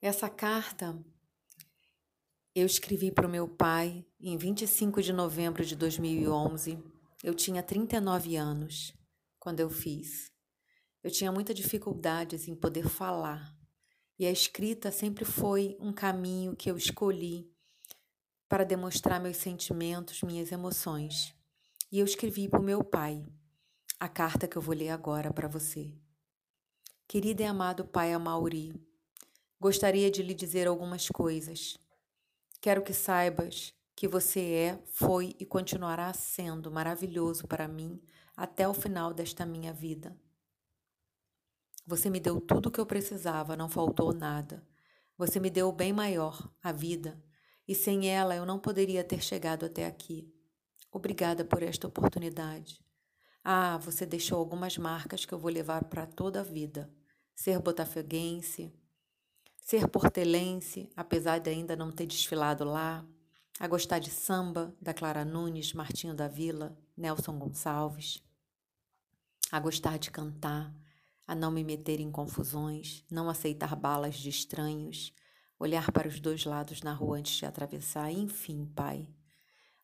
Essa carta eu escrevi para o meu pai em 25 de novembro de 2011. Eu tinha 39 anos quando eu fiz. Eu tinha muita dificuldade em poder falar. E a escrita sempre foi um caminho que eu escolhi para demonstrar meus sentimentos, minhas emoções. E eu escrevi para o meu pai a carta que eu vou ler agora para você. Querido e amado pai Amauri, gostaria de lhe dizer algumas coisas. Quero que saibas que você é, foi e continuará sendo maravilhoso para mim até o final desta minha vida. Você me deu tudo o que eu precisava, não faltou nada. Você me deu o bem maior, a vida, e sem ela eu não poderia ter chegado até aqui. Obrigada por esta oportunidade. Ah, você deixou algumas marcas que eu vou levar para toda a vida. Ser botafoguense, ser portelense, apesar de ainda não ter desfilado lá, a gostar de samba da Clara Nunes, Martinho da Vila, Nelson Gonçalves, a gostar de cantar, a não me meter em confusões, não aceitar balas de estranhos, olhar para os dois lados na rua antes de atravessar, enfim, Pai.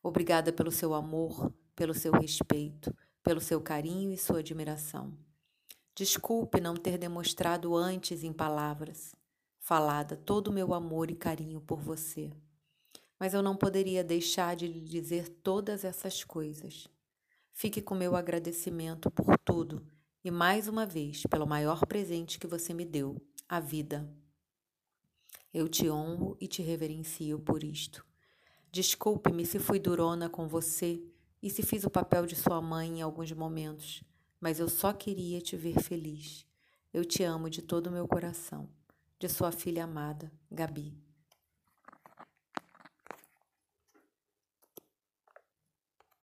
Obrigada pelo seu amor, pelo seu respeito, pelo seu carinho e sua admiração. Desculpe não ter demonstrado antes em palavras, falada todo o meu amor e carinho por você. Mas eu não poderia deixar de lhe dizer todas essas coisas. Fique com meu agradecimento por tudo e mais uma vez pelo maior presente que você me deu, a vida. Eu te honro e te reverencio por isto. Desculpe-me se fui durona com você e se fiz o papel de sua mãe em alguns momentos, mas eu só queria te ver feliz. Eu te amo de todo o meu coração. De sua filha amada, Gabi.